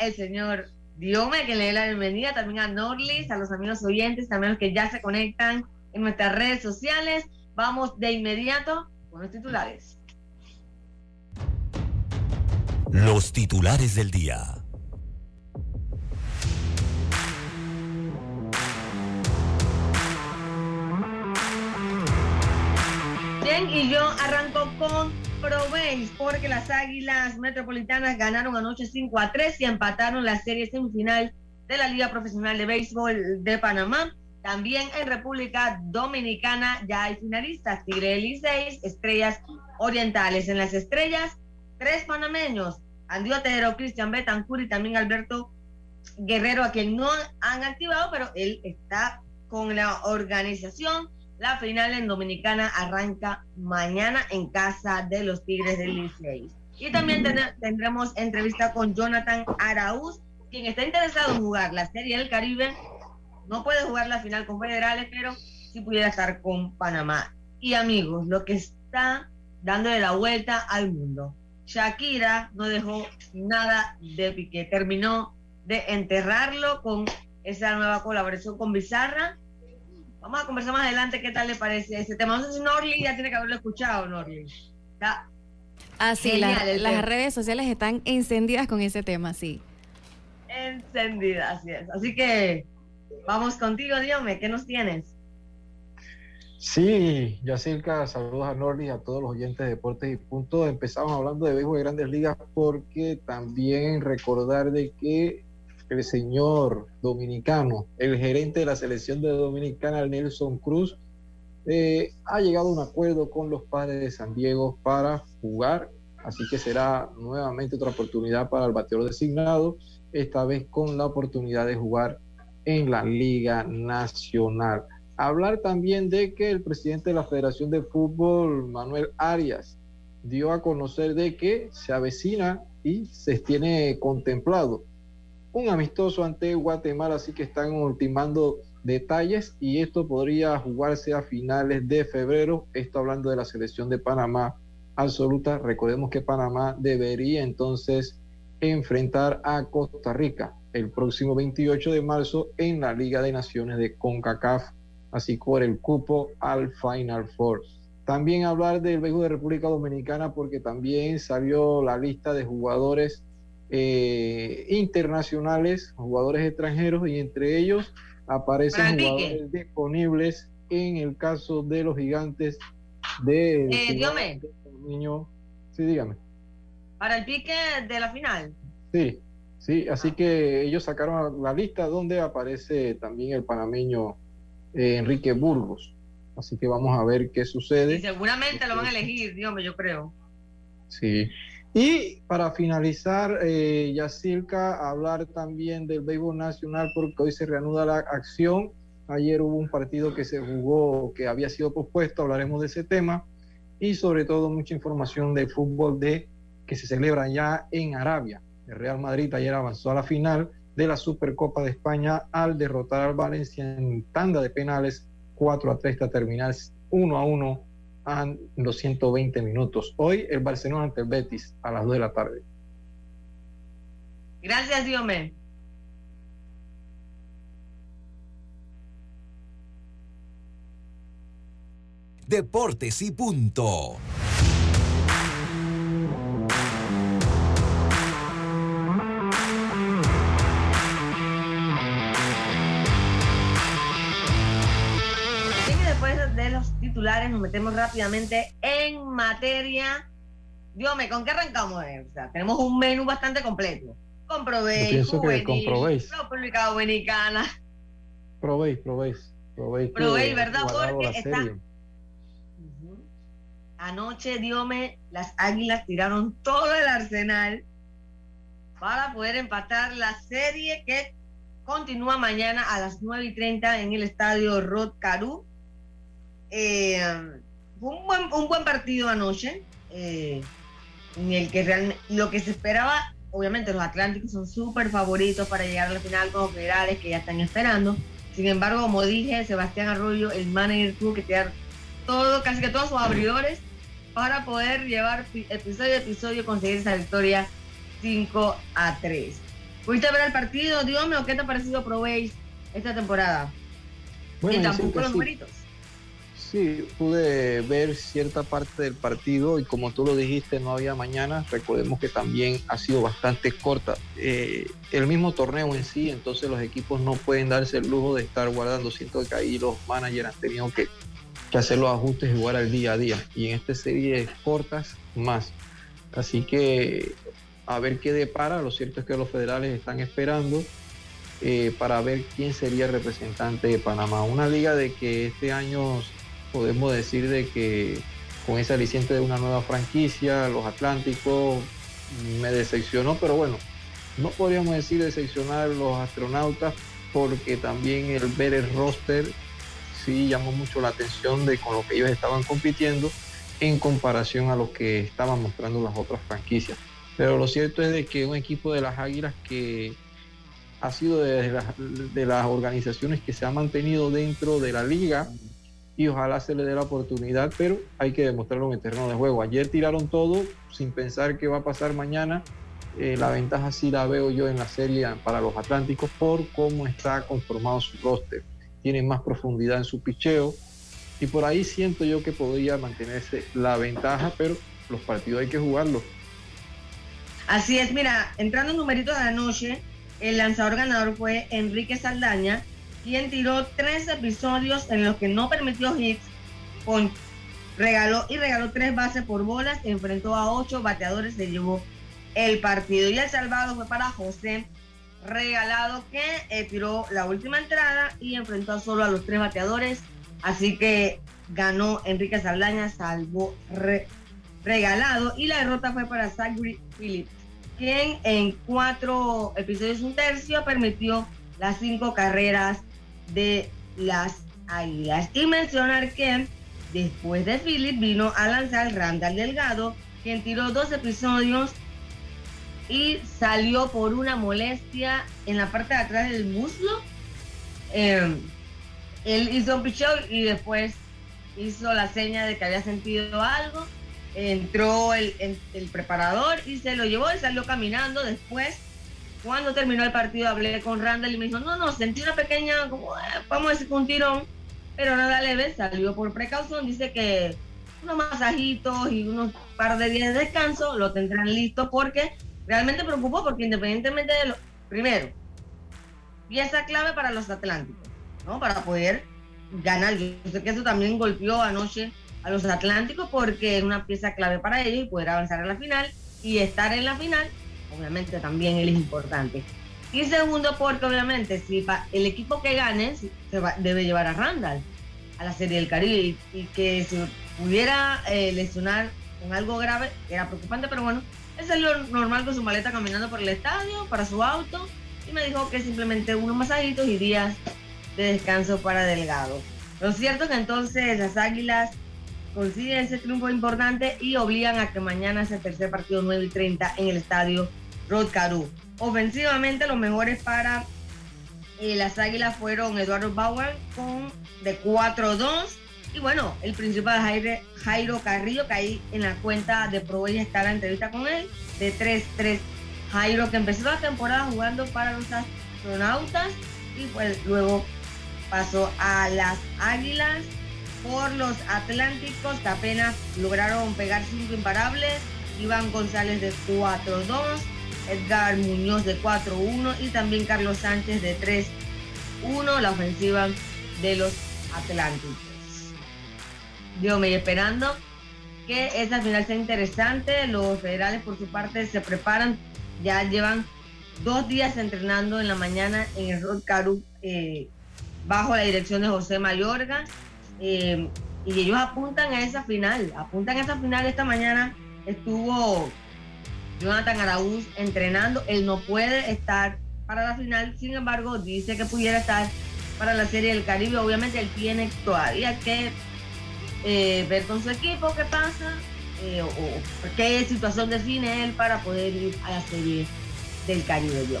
El señor Diome, que le dé la bienvenida también a Norlis, a los amigos oyentes, también a los que ya se conectan en nuestras redes sociales. Vamos de inmediato con los titulares. Los titulares del día. Bien, y yo arranco con Proveis, porque las Águilas Metropolitanas ganaron anoche 5 a 3 y empataron la serie semifinal de la Liga Profesional de Béisbol de Panamá. También en República Dominicana ya hay finalistas, Tigre Licey, Estrellas Orientales. En las estrellas, tres panameños, Andy Otero, Cristian Betancur y también Alberto Guerrero, a quien no han activado, pero él está con la organización la final en Dominicana arranca mañana en casa de los Tigres del Licey. Y también tendremos entrevista con Jonathan Araúz, quien está interesado en jugar la Serie del Caribe. No puede jugar la final con Federales, pero sí pudiera estar con Panamá. Y amigos, lo que está dándole la vuelta al mundo. Shakira no dejó nada de pique, terminó de enterrarlo con esa nueva colaboración con Bizarra Vamos a conversar más adelante qué tal le parece ese tema. No sé si Norly ya tiene que haberlo escuchado, Norly. Está ah, sí, las redes sociales están encendidas con ese tema, sí. Encendidas, así es. Así que vamos contigo, dígame, ¿qué nos tienes? Sí, Yacirca, saludos a Norly, a todos los oyentes de Deportes y Punto. Empezamos hablando de béisbol de grandes ligas porque también recordar de que el señor dominicano, el gerente de la selección de Dominicana, Nelson Cruz, eh, ha llegado a un acuerdo con los padres de San Diego para jugar, así que será nuevamente otra oportunidad para el bateador designado, esta vez con la oportunidad de jugar en la Liga Nacional. Hablar también de que el presidente de la Federación de Fútbol, Manuel Arias, dio a conocer de que se avecina y se tiene contemplado un amistoso ante Guatemala, así que están ultimando detalles y esto podría jugarse a finales de febrero. Esto hablando de la selección de Panamá absoluta. Recordemos que Panamá debería entonces enfrentar a Costa Rica el próximo 28 de marzo en la Liga de Naciones de CONCACAF, así por el cupo al Final Four. También hablar del béisbol de República Dominicana porque también salió la lista de jugadores eh, internacionales, jugadores extranjeros, y entre ellos aparecen jugadores disponibles en el caso de los gigantes de... Eh, niño, sí, dígame. Para el pique de la final. Sí, sí, así que ellos sacaron la lista donde aparece también el panameño eh, Enrique Burgos. Así que vamos a ver qué sucede. Y seguramente lo van a elegir, dígame, yo creo. Sí. Y para finalizar, eh, Yacirca, hablar también del béisbol nacional porque hoy se reanuda la acción. Ayer hubo un partido que se jugó que había sido pospuesto, hablaremos de ese tema. Y sobre todo mucha información del fútbol de que se celebra ya en Arabia. El Real Madrid ayer avanzó a la final de la Supercopa de España al derrotar al Valencia en tanda de penales 4 a 3 hasta terminar 1 a 1 a los 120 minutos. Hoy el Barcelona ante el Betis a las 2 de la tarde. Gracias, Diome. Deportes y punto. De los titulares nos metemos rápidamente en materia. Diome, ¿con qué arrancamos? O sea, tenemos un menú bastante completo. Que comprobéis. República Dominicana. Probéis, probéis. Probéis, probéis ¿verdad? Porque está, Anoche, Diome, las águilas tiraron todo el arsenal para poder empatar la serie que continúa mañana a las 9 y 30 en el estadio Rod Caru. Eh, fue un buen, un buen partido anoche, eh, en el que realmente lo que se esperaba, obviamente los Atlánticos son súper favoritos para llegar a la final con los federales que ya están esperando. Sin embargo, como dije, Sebastián Arroyo, el manager, tuvo que tirar todo, casi que todos sus abridores para poder llevar episodio a episodio conseguir esa victoria 5 a 3. ¿Pudiste ver el partido, Dios mío, qué te ha parecido Probéis esta temporada? Bueno, y tampoco los numeritos. Sí, pude ver cierta parte del partido y como tú lo dijiste, no había mañana. Recordemos que también ha sido bastante corta eh, el mismo torneo en sí, entonces los equipos no pueden darse el lujo de estar guardando. Siento que ahí los managers han tenido que hacer los ajustes y jugar al día a día. Y en esta serie cortas, más. Así que a ver qué depara. Lo cierto es que los federales están esperando eh, para ver quién sería representante de Panamá. Una liga de que este año podemos decir de que con ese aliciente de una nueva franquicia, los Atlánticos me decepcionó, pero bueno, no podríamos decir decepcionar los astronautas porque también el ver el roster sí llamó mucho la atención de con lo que ellos estaban compitiendo en comparación a lo que estaban mostrando las otras franquicias. Pero lo cierto es de que un equipo de las Águilas que ha sido de las, de las organizaciones que se ha mantenido dentro de la liga y ojalá se le dé la oportunidad, pero hay que demostrarlo en el terreno de juego. Ayer tiraron todo sin pensar qué va a pasar mañana. Eh, la ventaja sí la veo yo en la serie para los Atlánticos por cómo está conformado su roster tiene más profundidad en su picheo y por ahí siento yo que podría mantenerse la ventaja, pero los partidos hay que jugarlos. Así es, mira, entrando en numeritos de la noche, el lanzador ganador fue Enrique Saldaña, quien tiró tres episodios en los que no permitió hits, regaló y regaló tres bases por bolas, enfrentó a ocho bateadores, se llevó el partido. Y el salvado fue para José regalado que eh, tiró la última entrada y enfrentó solo a los tres bateadores. Así que ganó Enrique Saldaña, salvó regalado. Y la derrota fue para Zachary Phillips, quien en cuatro episodios un tercio permitió las cinco carreras de las Águilas. Y mencionar que después de Phillips vino a lanzar Randall Delgado, quien tiró dos episodios y salió por una molestia en la parte de atrás del muslo. Em, él hizo un picheo y después hizo la seña de que había sentido algo. Entró el, preparador y se lo llevó y salió caminando. Después, cuando terminó el partido, hablé con Randall y me dijo: No, no, sentí una pequeña, como, eh, vamos a decir, un tirón, pero nada leve. Salió por precaución. Dice que unos masajitos y unos par de días de descanso lo tendrán listo porque realmente preocupó porque independientemente de lo, primero, pieza clave para los Atlánticos, ¿no? Para poder ganar. Yo sé que eso también golpeó anoche a los Atlánticos porque es una pieza clave para ellos y poder avanzar a la final y estar en la final, obviamente también él es importante. Y segundo, porque obviamente si el equipo que gane se debe llevar a Randall a la Serie del Caribe y, que si pudiera eh, lesionar con algo grave era preocupante, pero bueno, él salió normal con su maleta caminando por el estadio, para su auto, y me dijo que simplemente unos masaditos y días de descanso para Delgado. Lo cierto es que entonces las Águilas consiguen ese triunfo importante y obligan a que mañana sea el tercer partido 9 y 30 en el estadio Rod Caru. Ofensivamente, los mejores para eh, las Águilas fueron Eduardo Bauer con de 4-2. Y bueno, el principal Jairo, Carrillo, que ahí en la cuenta de Pro está la entrevista con él, de 3-3. Jairo, que empezó la temporada jugando para los astronautas y pues luego pasó a las Águilas por los Atlánticos, que apenas lograron pegar cinco imparables. Iván González de 4-2, Edgar Muñoz de 4-1 y también Carlos Sánchez de 3-1, la ofensiva de los Atlánticos. Yo me esperando que esa final sea interesante. Los federales, por su parte, se preparan. Ya llevan dos días entrenando en la mañana en el Road Caru eh, bajo la dirección de José Mayorga. Eh, y ellos apuntan a esa final. Apuntan a esa final esta mañana. Estuvo Jonathan Araúz entrenando. Él no puede estar para la final. Sin embargo, dice que pudiera estar para la Serie del Caribe. Obviamente él tiene todavía que eh, ver con su equipo qué pasa eh, o, qué situación define él para poder ir a la Serie del Caribe. Yo.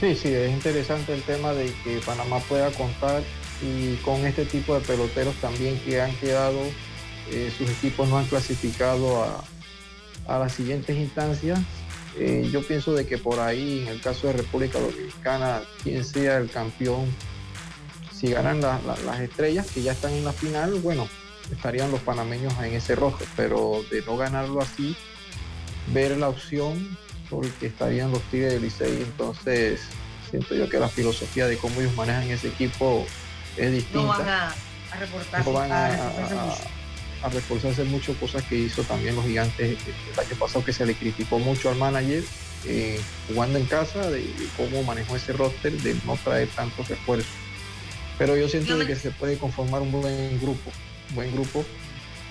Sí, sí, es interesante el tema de que Panamá pueda contar y con este tipo de peloteros también que han quedado, eh, sus equipos no han clasificado a, a las siguientes instancias. Eh, yo pienso de que por ahí, en el caso de República Dominicana, quien sea el campeón, si ganan las estrellas que ya están en la final, bueno, estarían los panameños en ese rojo, pero de no ganarlo así, ver la opción porque estarían los Tigres del Licey, entonces siento yo que la filosofía de cómo ellos manejan ese equipo es distinta. No van a, a, reforzarse mucho, cosas que hizo también los gigantes el año pasado que se le criticó mucho al manager eh, jugando en casa de, cómo manejó ese roster de no traer tantos esfuerzos. Pero yo siento que se puede conformar un buen grupo, un buen grupo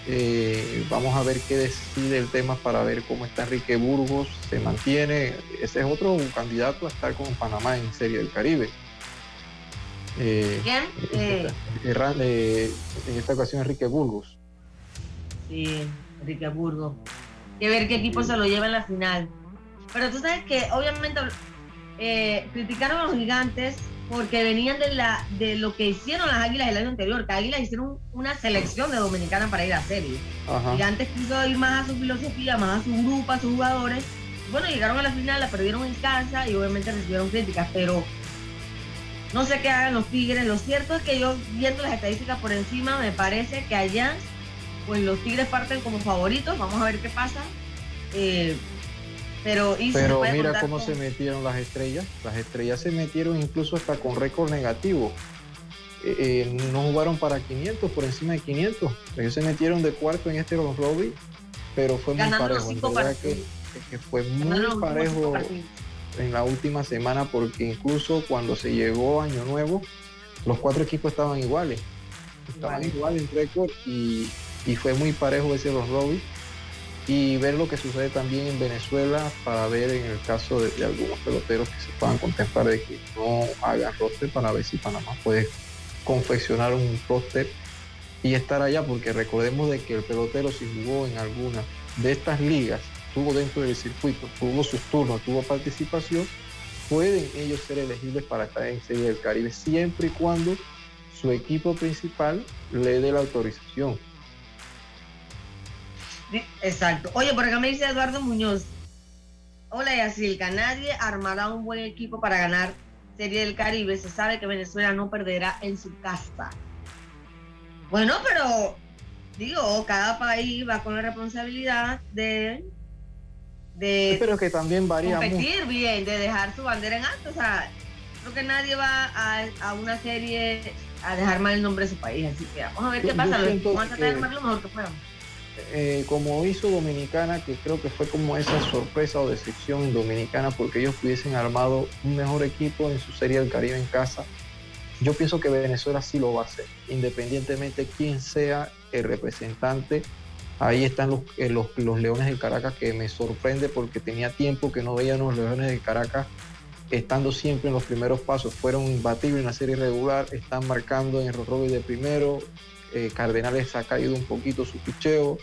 eh, vamos a ver qué decide el tema para ver cómo está Enrique Burgos, se mantiene. Ese es otro candidato a estar con Panamá en Serie del Caribe. Eh, ¿Quién? Eh, en esta ocasión Enrique Burgos. Sí, Enrique Burgos. Que ver qué equipo se lo lleva en la final. Pero tú sabes que obviamente criticaron a los gigantes porque venían de, la, de lo que hicieron las Águilas el año anterior, que Águilas hicieron una selección de dominicanas para ir a serie. Y antes quiso ir más a su filosofía, más a su grupo, a sus jugadores. Bueno, llegaron a la final, la perdieron en casa y obviamente recibieron críticas, pero no sé qué hagan los Tigres. Lo cierto es que yo, viendo las estadísticas por encima, me parece que allá, pues los Tigres parten como favoritos. Vamos a ver qué pasa. Eh, pero, mira cómo se metieron las estrellas. Las estrellas se metieron incluso hasta con récord negativo. Eh, eh, no jugaron para 500, por encima de 500. Ellos se metieron de cuarto en este Lobby, pero fue muy parejo. En verdad que, fue muy parejo en la última semana porque incluso cuando se llegó Año Nuevo, los cuatro equipos estaban iguales. Estaban iguales en récord y, fue muy parejo ese los Robbies y ver lo que sucede también en Venezuela para ver en el caso de, algunos peloteros que se puedan contemplar de que no hagan roster para ver si Panamá puede confeccionar un roster y estar allá porque recordemos de que el pelotero si jugó en alguna de estas ligas tuvo dentro del circuito, tuvo sus turnos, tuvo participación, pueden ellos ser elegibles para estar en Serie del Caribe siempre y cuando su equipo principal le dé la autorización Exacto. Oye, por acá me dice Eduardo Muñoz. Hola Yacilca, nadie armará un buen equipo para ganar Serie del Caribe. Se sabe que Venezuela no perderá en su casa. Bueno, pero digo, cada país va con la responsabilidad de de pero que también varía competir bien, de dejar su bandera en alto. O sea, creo que nadie va a, una serie a dejar mal el nombre de su país. Así que vamos a ver qué pasa. Vamos a tratar de armar lo mejor que podamos. Eh, como hizo Dominicana, que creo que fue como esa sorpresa o decepción Dominicana, porque ellos hubiesen armado un mejor equipo en su Serie del Caribe en casa. Yo pienso que Venezuela sí lo va a hacer, independientemente quién sea el representante. Ahí están los, eh, los, los Leones del Caracas, que me sorprende porque tenía tiempo que no veían los Leones del Caracas estando siempre en los primeros pasos. Fueron imbatibles en la serie regular, están marcando en el de primero, eh, Cardenales ha caído un poquito su picheo.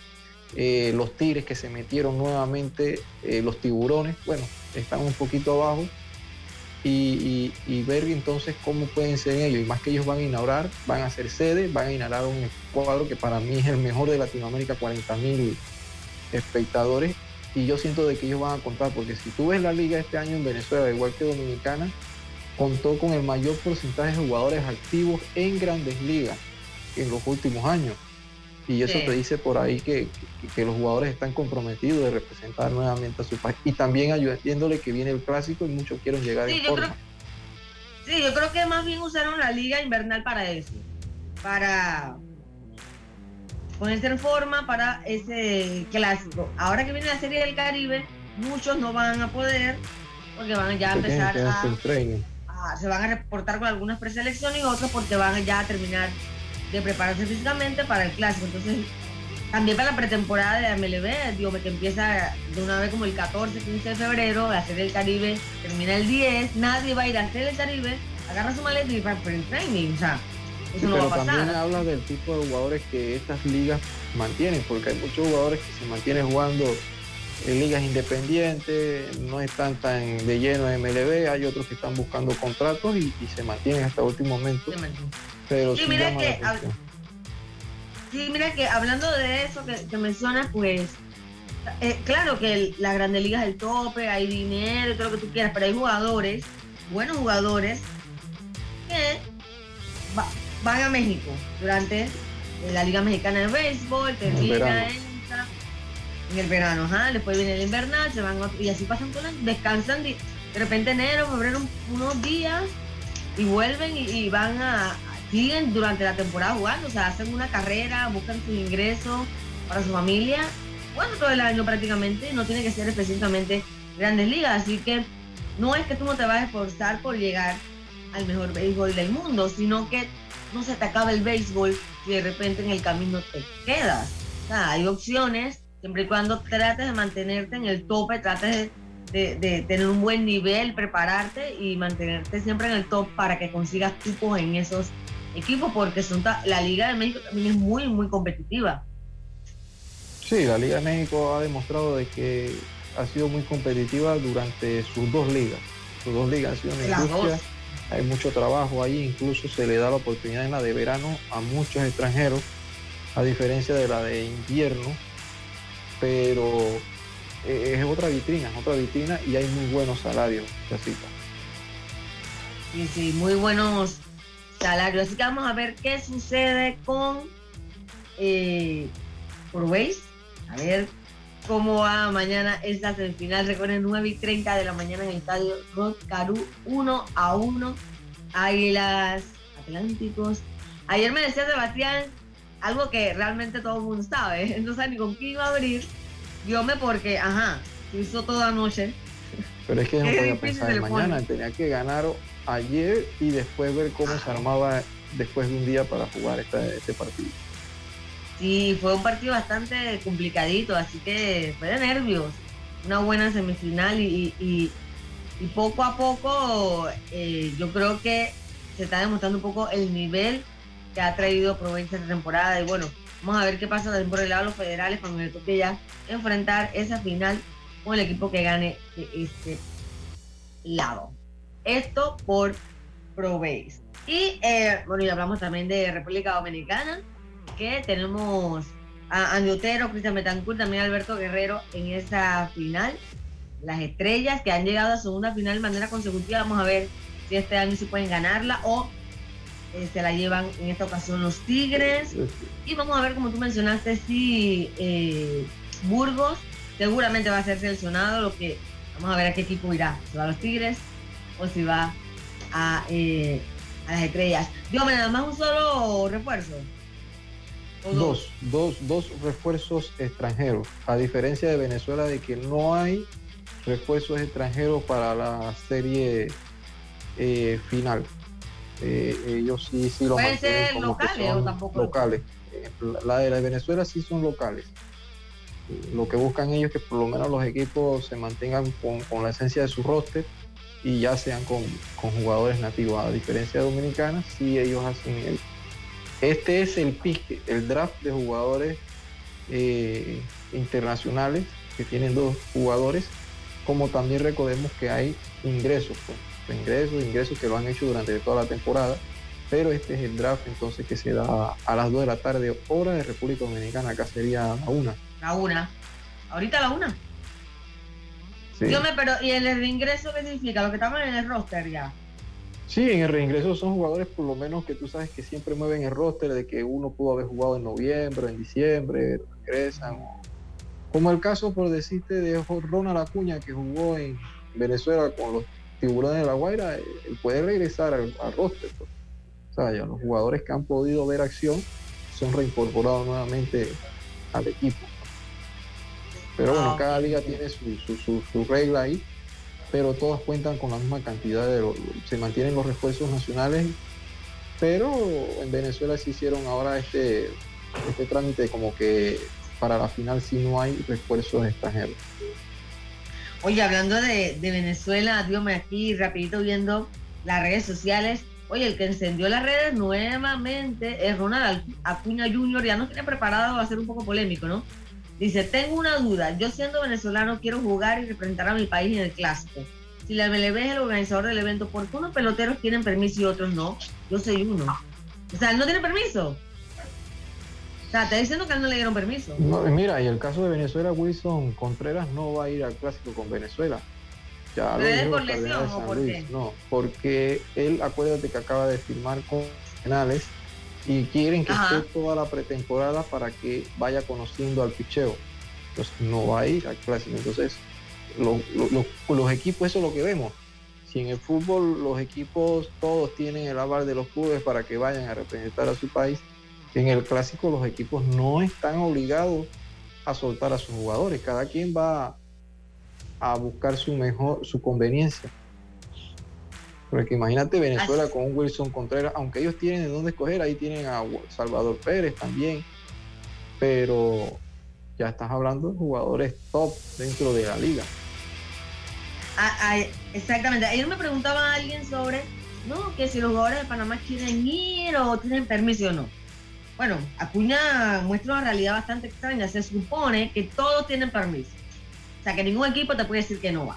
eh, los Tigres que se metieron nuevamente, eh, los Tiburones, bueno, están un poquito abajo. Y, ver entonces cómo pueden ser ellos. Y más que ellos van a inaugurar, van a ser sede, van a inaugurar un cuadro que para mí es el mejor de Latinoamérica, 40 mil espectadores. Y yo siento de que ellos van a contar, porque si tú ves la liga este año en Venezuela, igual que Dominicana, contó con el mayor porcentaje de jugadores activos en grandes ligas en los últimos años. Y eso te dice por ahí que, los jugadores están comprometidos de representar nuevamente a su país. Y también ayudándole que viene el clásico y muchos quieren llegar en forma. sí, yo creo que más bien usaron la liga invernal para eso. Para ponerse en forma para ese clásico. Ahora que viene la Serie del Caribe, muchos no van a poder porque van ya a empezar a, se van a reportar con algunas preselecciones y otros porque van ya a terminar de prepararse físicamente para el clásico. Entonces, también para la pretemporada de MLB, digo, que empieza de una vez como el 14, 15 de febrero, a hacer el Caribe, termina el 10, nadie va a ir a hacer el Caribe, agarra su maleta y va para el training, o sea, eso no va a pasar. También habla del tipo de jugadores que estas ligas mantienen, porque hay muchos jugadores que se mantienen jugando en ligas independientes, no están tan de lleno en MLB, hay otros que están buscando contratos y, se mantienen hasta el último momento. Pero sí, mira que, sí, mira que hablando de eso que, mencionas, pues eh, claro que la Grande Liga es el tope, hay dinero y todo lo que tú quieras, pero hay jugadores, buenos jugadores, que van a México durante la Liga Mexicana de Béisbol, termina en, en el verano, ajá, después viene el invernal, se van y así pasan todo descansan de, repente enero, febrero, unos días y vuelven y van a, siguen durante la temporada jugando, o sea, hacen una carrera, buscan su ingreso para su familia, bueno, todo el año prácticamente, no tiene que ser específicamente grandes ligas, así que no es que tú no te vas a esforzar por llegar al mejor béisbol del mundo, sino que no se te acaba el béisbol si de repente en el camino te quedas. O sea, hay opciones, siempre y cuando trates de mantenerte en el tope, trates de, de, tener un buen nivel, prepararte y mantenerte siempre en el top para que consigas cupos en esos equipo porque son la Liga de México también es muy, muy competitiva. Sí, la Liga de México ha demostrado de que ha sido muy competitiva durante sus dos ligas. Sus dos ligas han sido una industria, hay mucho trabajo ahí, incluso se le da la oportunidad en la de verano a muchos extranjeros, a diferencia de la de invierno, pero eh, es otra vitrina, es otra vitrina y hay muy buenos salarios, Sí, sí, muy buenos salario. Así que vamos a ver qué sucede con eh, A ver cómo va mañana esta semifinal. Recuerden, 9 y 30 de la mañana en el estadio Rod Caru, 1 a 1. Águilas Atlánticos. Ayer me decía Sebastián algo que realmente todo el mundo sabe. No sabe ni con quién iba a abrir. me porque, ajá, hizo toda noche. Pero es que no podía pensar en mañana, tenía que ganar ayer y después ver cómo se armaba después de un día para jugar este partido. Sí, fue un partido bastante complicadito, así que fue de nervios. Una buena semifinal y, poco a poco eh, yo creo que se está demostrando un poco el nivel que ha traído Provincia esta temporada. Y bueno, vamos a ver qué pasa por el lado de los federales cuando le toque ya enfrentar esa final con el equipo que gane de este lado. Esto por ProBase. Y eh, bueno, y hablamos también de República Dominicana, que tenemos a Andy Otero, Cristian Betancourt, también Alberto Guerrero en esa final. Las estrellas que han llegado a segunda final de manera consecutiva, vamos a ver si este año se pueden ganarla o eh, se la llevan en esta ocasión los Tigres. Y vamos a ver, como tú mencionaste, si eh, Burgos seguramente va a ser seleccionado, lo que vamos a ver a qué equipo irá. ¿Se va a los Tigres? O si va a, eh, a las estrellas. Dígame, nada más un solo refuerzo. Dos, dos, dos refuerzos extranjeros, a diferencia de Venezuela de que no hay refuerzos extranjeros para la serie eh, final. Eh, ellos sí, sí lo ¿Pueden ser locales o tampoco? Locales. La de la de Venezuela sí son locales. Lo que buscan ellos es que por lo menos los equipos se mantengan con, con la esencia de su roster y ya sean con, jugadores nativos. A diferencia de Dominicana, sí ellos hacen el... Este es el pick, el draft de jugadores eh, internacionales que tienen dos jugadores, como también recordemos que hay ingresos, pues, ingresos, ingresos que lo han hecho durante toda la temporada, pero este es el draft entonces que se da a las 2 de la tarde, hora de República Dominicana, acá sería la 1. La 1. Ahorita la 1. Yo me, pero, ¿y el reingreso qué significa? Lo que estaban en el roster ya. Sí, en el reingreso son jugadores por lo menos que tú sabes que siempre mueven el roster de que uno pudo haber jugado en noviembre, en diciembre, regresan. Como el caso, por decirte, de Ronald Acuña que jugó en Venezuela con los tiburones de la Guaira, él puede regresar al, roster. Pues. O sea, ya los jugadores que han podido ver acción son reincorporados nuevamente al equipo. Pero bueno, ah, cada liga tiene su, regla ahí, pero todas cuentan con la misma cantidad de... Se mantienen los refuerzos nacionales, pero en Venezuela se hicieron ahora este, este trámite como que para la final si no hay refuerzos extranjeros. Oye, hablando de, de Venezuela, dígame aquí rapidito viendo las redes sociales. Oye, el que encendió las redes nuevamente es Ronald Acuña Jr. Ya no tiene preparado, va a ser un poco polémico, ¿no? Dice, tengo una duda, yo siendo venezolano quiero jugar y representar a mi país en el clásico. Si la MLB es el organizador del evento, ¿por qué unos peloteros tienen permiso y otros no? Yo soy uno. O sea, él no tiene permiso. O sea, te diciendo que él no le dieron permiso. mira, y el caso de Venezuela, Wilson Contreras no va a ir al clásico con Venezuela. Ya ¿Pero por lesión o por qué? No, porque él, acuérdate que acaba de firmar con penales y quieren que esté toda la pretemporada para que vaya conociendo al picheo. Entonces no va a ir al clásico. Entonces, los equipos, eso es lo que vemos. Si en el fútbol los equipos todos tienen el aval de los clubes para que vayan a representar a su país, en el clásico los equipos no están obligados a soltar a sus jugadores. Cada quien va a buscar su mejor, su conveniencia. Porque imagínate Venezuela con un Wilson Contreras, aunque ellos tienen de dónde escoger, ahí tienen a Salvador Pérez también. Pero ya estás hablando de jugadores top dentro de la liga. Ah, ah, exactamente. Ayer me preguntaba a alguien sobre, no, que si los jugadores de Panamá quieren ir o tienen permiso o no. Bueno, Acuña muestra una realidad bastante extraña. Se supone que todos tienen permiso. O sea, que ningún equipo te puede decir que no va.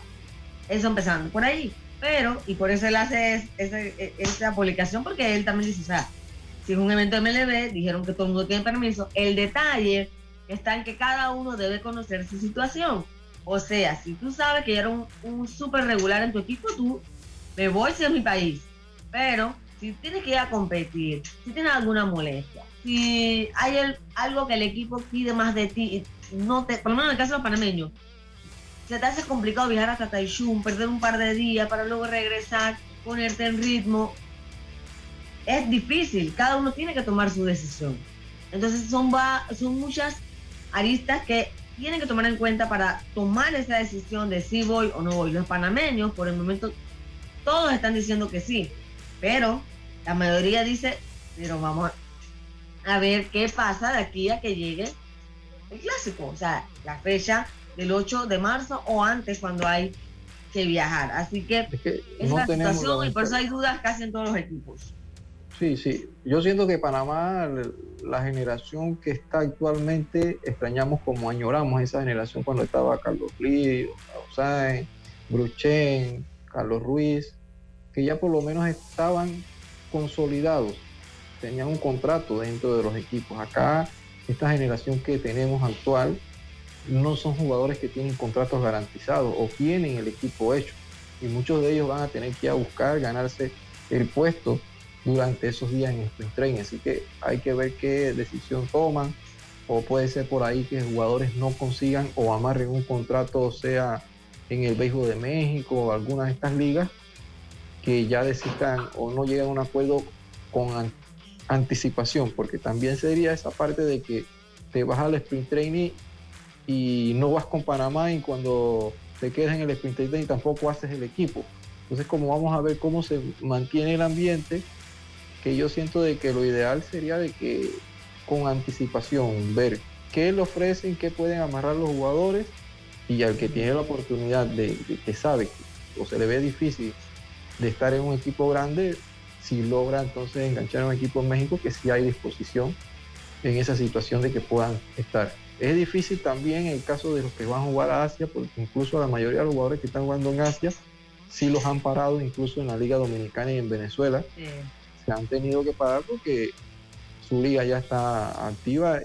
Eso empezando por ahí. Pero, y por eso él hace esa, publicación, porque él también dice, o sea, si es un evento MLB, dijeron que todo el mundo tiene permiso. El detalle está en que cada uno debe conocer su situación. O sea, si tú sabes que eres un, un súper regular en tu equipo, tú me voy a mi país. Pero si tienes que ir a competir, si tienes alguna molestia, si hay algo que el equipo pide más de ti, no te, por lo menos en el caso de los panameños, se te hace complicado viajar hasta Taichung, perder un par de días para luego regresar, ponerte en ritmo. Es difícil, cada uno tiene que tomar su decisión. Entonces son, son muchas aristas que tienen que tomar en cuenta para tomar esa decisión de si voy o no voy. Los panameños, por el momento, todos están diciendo que sí, pero la mayoría dice, pero vamos a ver qué pasa de aquí a que llegue el clásico. O sea, la fecha del 8 de marzo o antes cuando hay que viajar. Así que es, la situación y por eso hay dudas casi en todos los equipos. Sí, sí. Yo siento que Panamá, la generación que está actualmente, extrañamos como añoramos esa generación cuando estaba Carlos Lío, Sáenz, Bruchen, Carlos Ruiz, que ya por lo menos estaban consolidados, tenían un contrato dentro de los equipos. Acá, esta generación que tenemos actual, no son jugadores que tienen contratos garantizados o tienen el equipo hecho. Y muchos de ellos van a tener que ir a buscar ganarse el puesto durante esos días en sprint training. Así que hay que ver qué decisión toman. O puede ser por ahí que jugadores no consigan o amarren un contrato, sea en el béisbol de México o alguna de estas ligas, que ya decidan o no llegan a un acuerdo con anticipación, porque también sería esa parte de que te vas al sprint training y no vas con Panamá y cuando te quedas en el sprint y tampoco haces el equipo. Entonces, como vamos a ver cómo se mantiene el ambiente, que yo siento de que lo ideal sería de que con anticipación ver qué le ofrecen, qué pueden amarrar los jugadores y al que tiene la oportunidad de, que sabe o se le ve difícil de estar en un equipo grande, si logra entonces enganchar a un equipo en México, que sí hay disposición en esa situación de que puedan estar. Es difícil también el caso de los que van a jugar a Asia, porque incluso la mayoría de los jugadores que están jugando en Asia sí los han parado, incluso en la Liga Dominicana y en Venezuela. Se han tenido que parar porque su liga ya está activa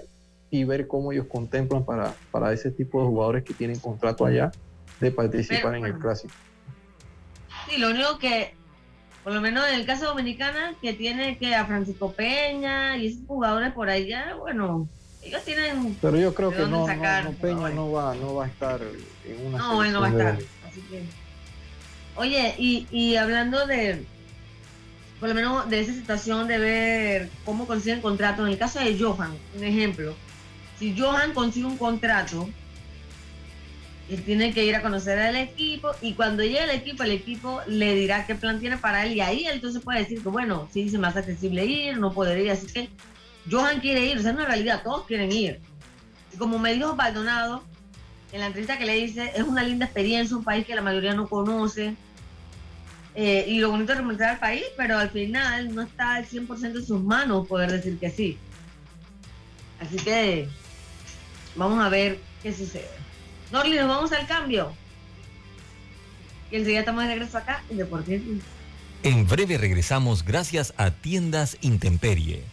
y ver cómo ellos contemplan para, para ese tipo de jugadores que tienen contrato allá de participar en el clásico. Sí, lo único que, por lo menos en el caso dominicana, que tiene que a Francisco Peña y esos jugadores por allá, bueno, ellos tienen. Pero yo creo que no, Peña no va, no va a estar en una. No, él no va a estar. Así que. Oye, y, y hablando de, por lo menos de esa situación de ver cómo consiguen contrato, en el caso de Johan, un ejemplo, si Johan consigue un contrato, él tiene que ir a conocer al equipo y cuando llegue al equipo, el equipo le dirá qué plan tiene para él y ahí él entonces puede decir que bueno, si dice más accesible ir, no podría, así que Johan quiere ir, o sea, es una realidad, todos quieren ir. Y como me dijo Baldonado, en la entrevista que le hice, es una linda experiencia, un país que la mayoría no conoce. Eh, y lo bonito es remontar al país, pero al final no está al 100% en sus manos poder decir que sí. Así que vamos a ver qué sucede. Norli, nos vamos al cambio. Y enseguida estamos de regreso acá en Deportes. En breve regresamos gracias a Tiendas Intemperie.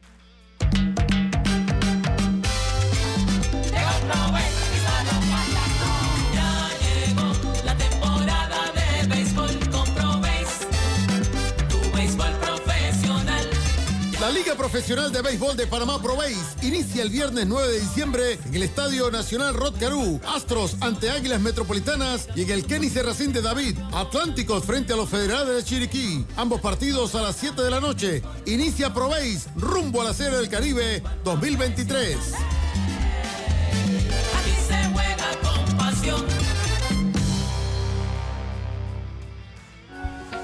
Liga Profesional de Béisbol de Panamá Pro inicia el viernes 9 de diciembre en el Estadio Nacional Rod Astros ante Águilas Metropolitanas y en el Kenny Serracín de David. Atlánticos frente a los Federales de Chiriquí. Ambos partidos a las 7 de la noche. Inicia Pro rumbo a la Serie del Caribe 2023.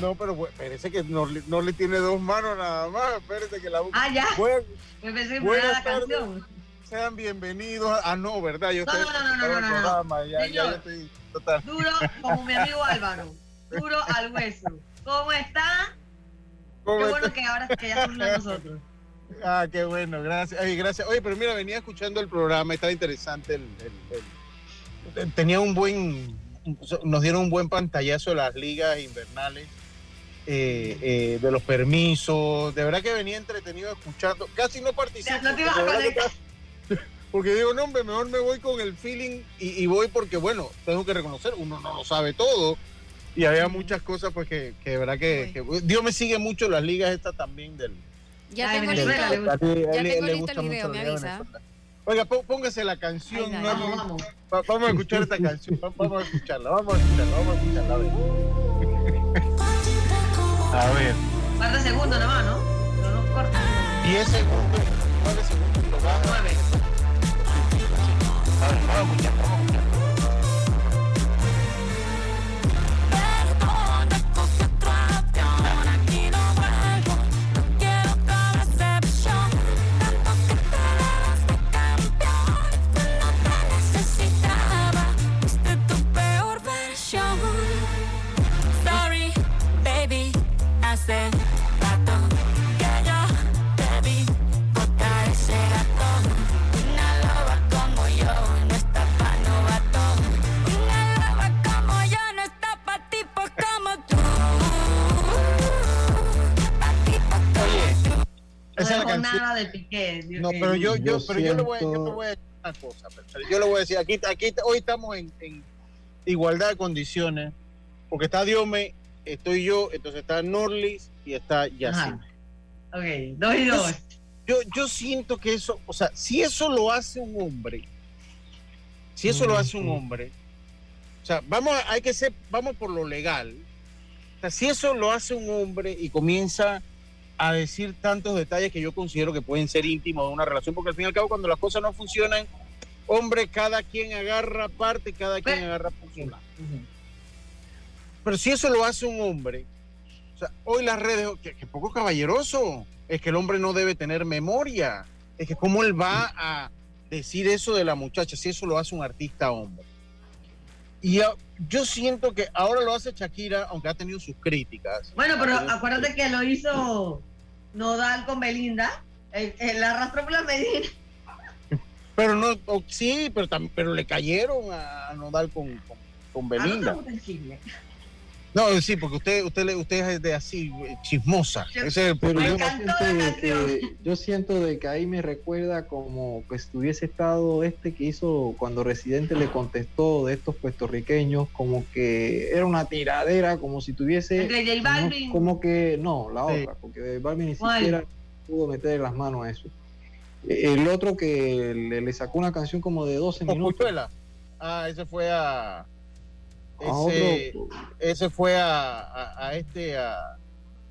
No, pero parece que no, no, le tiene dos manos nada más. Espérate que la Ah, ya. Me pensé buenas la canción. sean bienvenidos. Ah, no, ¿verdad? Yo no, no, no, no, no, no, Ya, ya, estoy total. Duro como mi amigo Álvaro. Duro al hueso. ¿Cómo está? ¿Cómo qué bueno que ahora que ya somos nosotros. Ah, qué bueno, gracias. Ay, gracias. Oye, pero mira, venía escuchando el programa, estaba interesante. El, el, tenía un buen, nos dieron un buen pantallazo de las ligas invernales, eh, eh, de los permisos. De verdad que venía entretenido escuchando. Casi no participé. No porque digo, no, hombre, mejor me voy con el feeling y, voy porque, bueno, tengo que reconocer, uno no lo sabe todo. Y había muchas cosas, pues, que, de verdad que, Dios me sigue mucho las ligas estas también del... Ya tengo listo, ya tengo listo el video, me avisa. Oiga, póngase la canción. vamos, vamos. a escuchar esta canción. Vamos a escucharla, vamos a escucharla, vamos a escucharla. A ver. A ver. de segundos nomás, ¿no? No nos corta. 10 segundos, 9 segundos. 9. Vamos a escuchar, vamos a escuchar. Nada de Piqué. No, pero yo, yo, pero yo le voy, yo voy a decir una cosa. Yo le voy a decir, aquí, aquí hoy estamos en, igualdad de condiciones, porque está Diome, estoy yo, entonces está Norlis y está Yacine. Ok, dos y dos. Yo, yo siento que eso, o sea, si eso lo hace un hombre, si eso lo hace un hombre, o sea, vamos, hay que ser, vamos por lo legal. O sea, si eso lo hace un hombre y comienza a decir tantos detalles que yo considero que pueden ser íntimos de una relación, porque al fin y al cabo cuando las cosas no funcionan, hombre, cada quien agarra parte, cada quien agarra lado. Pero si eso lo hace un hombre, o sea, hoy las redes, que, poco caballeroso, es que el hombre no debe tener memoria, es que cómo él va a decir eso de la muchacha, si eso lo hace un artista hombre. Y yo siento que ahora lo hace Shakira, aunque ha tenido sus críticas. Bueno, pero acuérdate que lo hizo Nodal con Belinda. El, arrastró por la Medina. Pero no, sí, pero, pero le cayeron a Nodal con, con, ah, Belinda. No, sí, porque usted, usted, usted es de así, chismosa. pero yo siento, de que, yo siento de que ahí me recuerda como que estuviese estado este que hizo cuando Residente le contestó de estos puertorriqueños, como que era una tiradera, como si tuviese. como que, no, la otra, porque J Balvin ni siquiera pudo meter las manos a eso. El otro que le, sacó una canción como de 12 minutos. Ah, ese fue a. Ese, ese fue a, a, este, a...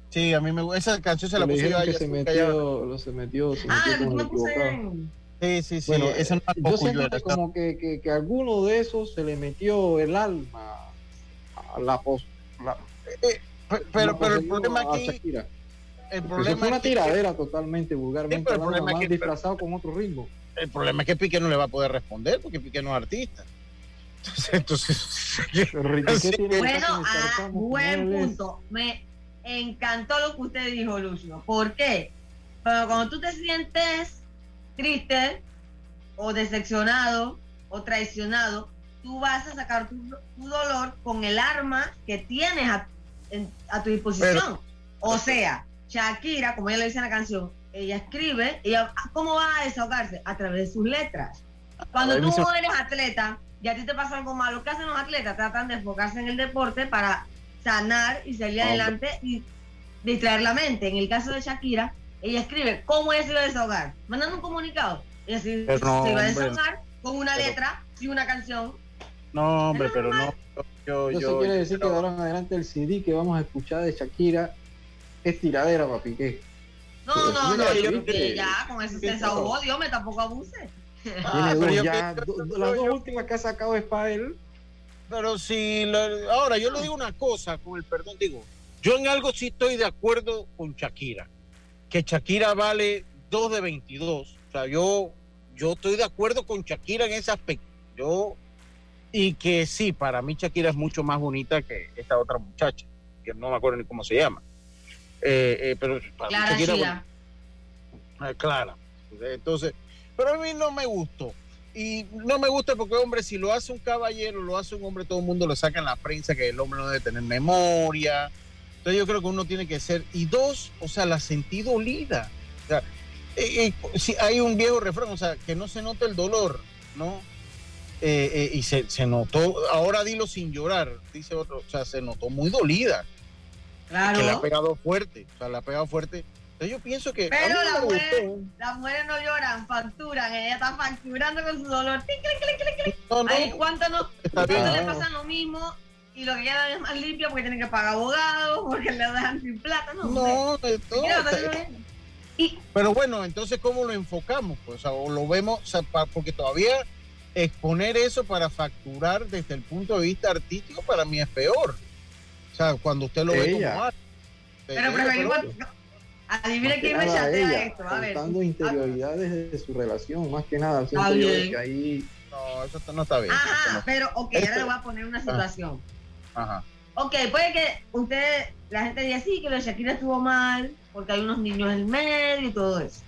Sí, a mí me esa canción se la puse yo que se metió, lo se metió, se ah, metió con el equivocado. Sí, sí, sí. Bueno, esa no yo siento que como que, que, que, a alguno de esos se le metió el alma a la pos, la, eh, pero, pero el problema aquí el problema fue una tiradera totalmente vulgarmente sí, hablando, más disfrazado con otro ritmo. El problema es que Piqué no le va a poder responder porque Piqué no es artista. Entonces, bueno, ah, buen punto. Me encantó lo que usted dijo, Lucio. ¿Por qué? Pero cuando tú te sientes triste o decepcionado o traicionado, tú vas a sacar tu, dolor con el arma que tienes a, tu disposición. o sea, Shakira, como ella le dice en la canción, ella escribe, ella, ¿cómo va a desahogarse? A través de sus letras. Cuando tú eres atleta, y a ti te pasa algo malo, ¿qué hacen los atletas? Tratan de enfocarse en el deporte para sanar y salir adelante y distraer la mente. En el caso de Shakira, ella escribe cómo ella se iba a desahogar, mandando un comunicado. Ella se, iba a desahogar con una letra y una canción. No, hombre, pero no. Yo, yo, quiere decir que ahora en adelante el CD que vamos a escuchar de Shakira es tiradera, papi, ¿qué? No, no, no, yo, ya, con eso se desahogó, Dios me tampoco abuse. Ah, pero ya, las dos últimas que ha sacado es para él. Pero si, ahora yo le digo una cosa, con el perdón, digo, yo en algo sí estoy de acuerdo con Shakira, que Shakira vale 2 de 22. O sea, yo yo estoy de acuerdo con Shakira en ese aspecto. Yo, y que sí, para mí Shakira es mucho más bonita que esta otra muchacha, que no me acuerdo ni cómo se llama. Eh, eh, pero para Clara Shakira, ah, Clara. Entonces, pero a mí no me gustó. Y no me gusta porque, hombre, si lo hace un caballero, lo hace un hombre, todo el mundo lo saca en la prensa que el hombre no debe tener memoria. Entonces yo creo que uno tiene que ser. Y dos, o sea, la sentido dolida. O sea, eh, eh, si hay un viejo refrán, o sea, que no se note el dolor, ¿no? Eh, y se, se, notó, ahora dilo sin llorar, dice otro, o sea, se notó muy dolida. Claro. Que le ha pegado fuerte, o sea, le ha pegado fuerte. Entonces yo pienso que... Pero la mujer, las mujeres no lloran, facturan, ella está facturando con su dolor. No, no, Ahí cuánto no, le pasa lo mismo y lo que queda es más limpio porque tienen que pagar abogados, porque le dejan sin plata, no. No, de todo. Y, pero bueno, entonces, ¿cómo lo enfocamos? Pues, o, lo vemos, o sea, porque todavía exponer eso para facturar desde el punto de vista artístico para mí es peor. O sea, cuando usted lo ve como arte. Pero preferimos. Adivine quién me chatea esto. A ver. Contando interioridades de su relación, más que nada. Siento yo que ahí. No, eso no está bien. Ajá, no. pero, ok, ahora le voy a poner una situación. Ajá. Ok, puede que usted, la gente diga sí, que lo de Shakira estuvo mal, porque hay unos niños en el medio y todo eso.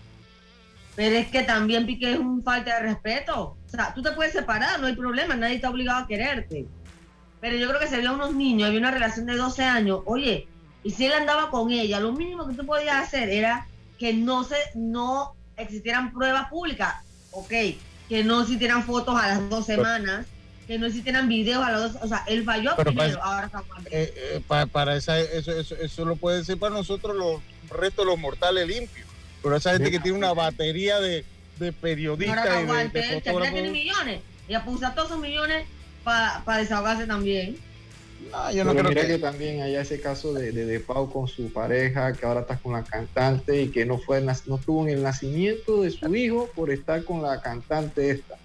Pero es que también Piqué es un falta de respeto. O sea, tú te puedes separar, no hay problema, nadie está obligado a quererte. Pero yo creo que se vio unos niños, había una relación de 12 años, oye, y si él andaba con ella, lo mínimo que tú podías hacer era que no se, no existieran pruebas públicas, ok, que no existieran fotos a las dos semanas, que no existieran videos a las dos, o sea, él falló Pero primero, para, ahora eh, eh, para, para esa, eso, eso, eso lo puede ser para nosotros los restos, los mortales limpios. Pero esa gente que tiene una batería de, de periodistas no, y de, de fotógrafos. tiene millones. Ella puso todos esos millones para pa desahogarse también. No, yo no Pero creo mira que... que... también hay ese caso de, de, de, Pau con su pareja, que ahora está con la cantante y que no fue no estuvo en el nacimiento de su hijo por estar con la cantante esta.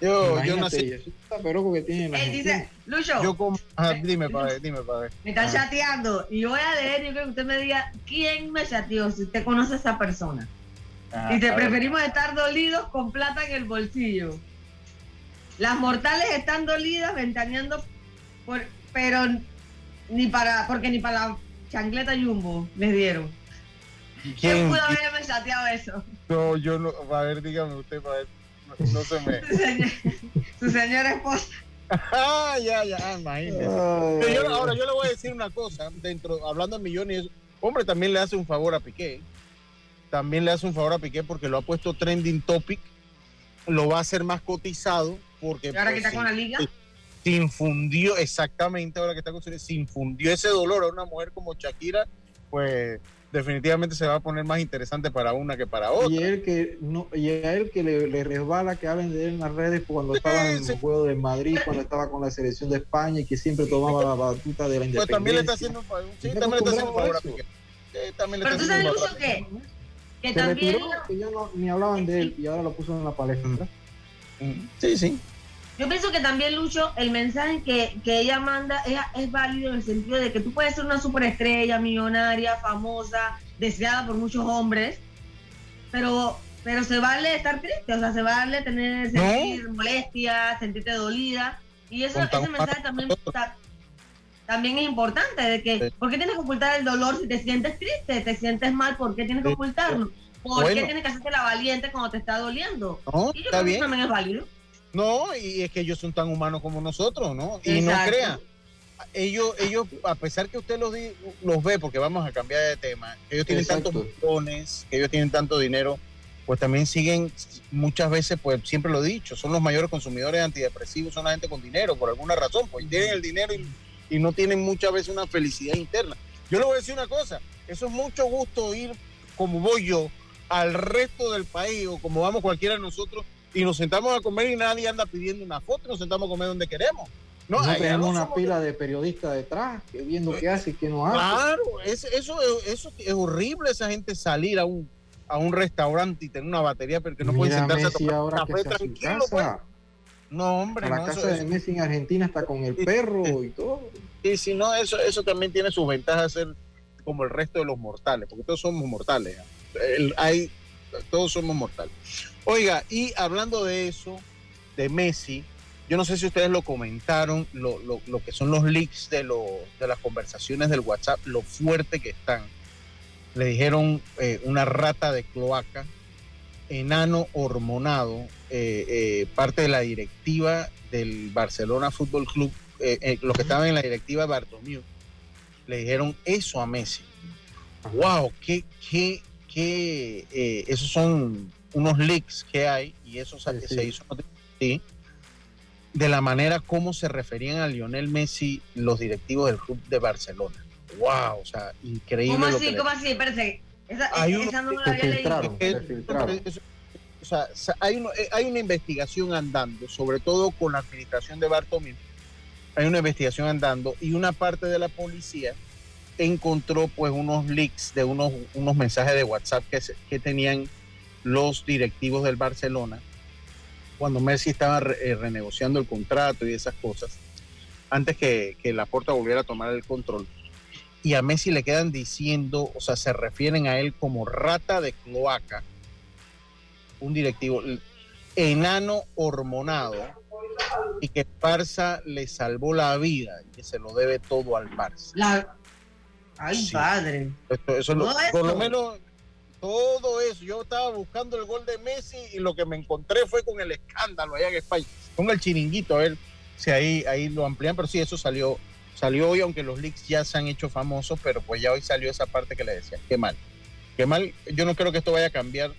Yo, Imagínate, yo nací. Eso está que tiene Él dice, Lucho. Yo como, ah, dime, padre, dime, padre. Me están ah. chateando y yo voy a leer y yo creo que usted me diga quién me chateó, si usted conoce a esa persona. Ah, y te preferimos ver. estar dolidos con plata en el bolsillo. Las mortales están dolidas ventaneando, por, pero ni para, porque ni para la chancleta jumbo les dieron. ¿Quién, ¿Quién pudo haberme chateado eso? No, yo no, a ver, dígame usted, para ver no se me. Su, señor, su señora esposa. ah, ya, ya, imagínese. Yo, ahora yo le voy a decir una cosa, dentro, hablando de millones, hombre también le hace un favor a Piqué. También le hace un favor a Piqué porque lo ha puesto trending topic, lo va a hacer más cotizado porque. ¿Y ahora pues, que está sí, con la liga? Se infundió, exactamente ahora que está con se infundió ese dolor a una mujer como Shakira, pues definitivamente se va a poner más interesante para una que para otra. Y él que no, y a él que le, le resbala que hablen de él en las redes cuando sí, estaba en sí. el juego de Madrid, cuando estaba con la selección de España y que siempre tomaba la batuta de la independencia. Pues también le está haciendo, sí, también le está haciendo favor a Piqué. Sí, también le Pero tú sabes que, que Se también retiró, que ya no, ni hablaban de él y ahora lo puso en la palestra. Sí, sí. Yo pienso que también, Lucho, el mensaje que, que ella manda es, es, válido en el sentido de que tú puedes ser una superestrella, millonaria, famosa, deseada por muchos hombres, pero, pero se vale estar triste, o sea, se vale tener, sentir molestia, sentirte dolida, y eso, ese mensaje también, ta, también es importante, de que. ¿por qué tienes que ocultar el dolor si te sientes triste, te sientes mal, ¿por qué tienes que ocultarlo? ¿Por bueno. qué tienes que hacerte la valiente cuando te está doliendo? No, y yo está creo bien. que también es válido. No, y es que ellos son tan humanos como nosotros, ¿no? Y Exacto. no crean, ellos, ellos, a pesar que usted los, los ve, porque vamos a cambiar de tema, ellos tienen Exacto. tantos millones, que ellos tienen tanto dinero, pues también siguen, muchas veces, pues siempre lo he dicho, son los mayores consumidores antidepresivos, son la gente con dinero, por alguna razón, pues tienen el dinero y, y no tienen muchas veces una felicidad interna. Yo le voy a decir una cosa, eso es mucho gusto ir como voy yo al resto del país o como vamos cualquiera de nosotros y nos sentamos a comer y nadie anda pidiendo una foto, nos sentamos a comer donde queremos. No, no tenemos una pila de periodistas detrás que viendo qué hace y qué no hace. Claro, es, eso, eso es horrible esa gente salir a un, a un restaurante y tener una batería porque no pueden sentarse Messi a tomar ahora café tranquilo. Pues. No, hombre, a la no, casa eso, de Messi en Argentina está con el perro y todo. Y si no, eso, eso también tiene sus ventajas ser como el resto de los mortales, porque todos somos mortales. El, hay todos somos mortales. Oiga, y hablando de eso, de Messi, yo no sé si ustedes lo comentaron, lo, que son los leaks de, de las conversaciones del WhatsApp, lo fuerte que están. Le dijeron eh, una rata de cloaca, enano hormonado, eh, eh, parte de la directiva del Barcelona Fútbol Club, los que estaban en la directiva de Bartomeu, le dijeron eso a Messi. ¡Wow! ¿Qué, qué, qué? esos son unos leaks que hay y eso se hizo de la manera como se referían a Lionel Messi los directivos del club de Barcelona. ¡Wow! O sea, increíble. ¿Cómo así? ¿Cómo así? Espérate. Esa, hay esa no la había leído. o sea, hay, eh, hay una investigación andando, sobre todo con la administración de Bartomeu. Hay una investigación andando y una parte de la policía encontró pues unos leaks de unos, unos mensajes de WhatsApp que, que tenían los directivos del Barcelona cuando Messi estaba eh, renegociando el contrato y esas cosas, antes que, que Laporta volviera a tomar el control. Y a Messi le quedan diciendo, o sea, se refieren a él como rata de cloaca, un directivo enano hormonado, y que Barça le salvó la vida y que se lo debe todo al Barça. Ay, padre. eso por lo menos todo eso. Yo estaba buscando el gol de Messi y lo que me encontré fue con el escándalo allá en España. Con el chiringuito, a ver si ahí, ahí lo amplían, pero sí, eso salió, salió hoy, aunque los leaks ya se han hecho famosos, pero pues ya hoy salió esa parte que le decía. Qué mal. Qué mal. Yo no creo que esto vaya a cambiar.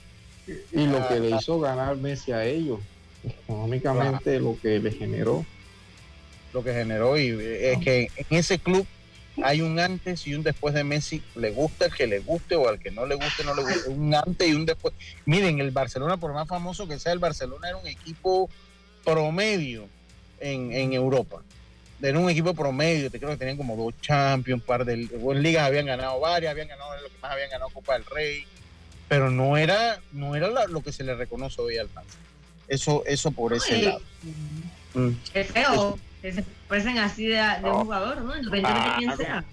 Y lo que le hizo ganar Messi a ellos, económicamente, lo que le generó. Lo que generó, y es que en ese club hay un antes y un después de Messi, le gusta el que le guste o al que no le guste, no le guste, un antes y un después. Miren, el Barcelona, por más famoso que sea, el Barcelona era un equipo promedio en, en Europa. Era un equipo promedio, te creo que tenían como dos champions, par de en ligas habían ganado varias, habían ganado lo que más habían ganado Copa del Rey, pero no era, no era lo que se le reconoce hoy al Barça. Eso, eso por ese lado. Mm. Es feo que se expresen así de, un jugador, ¿no? Independientemente de quién sea.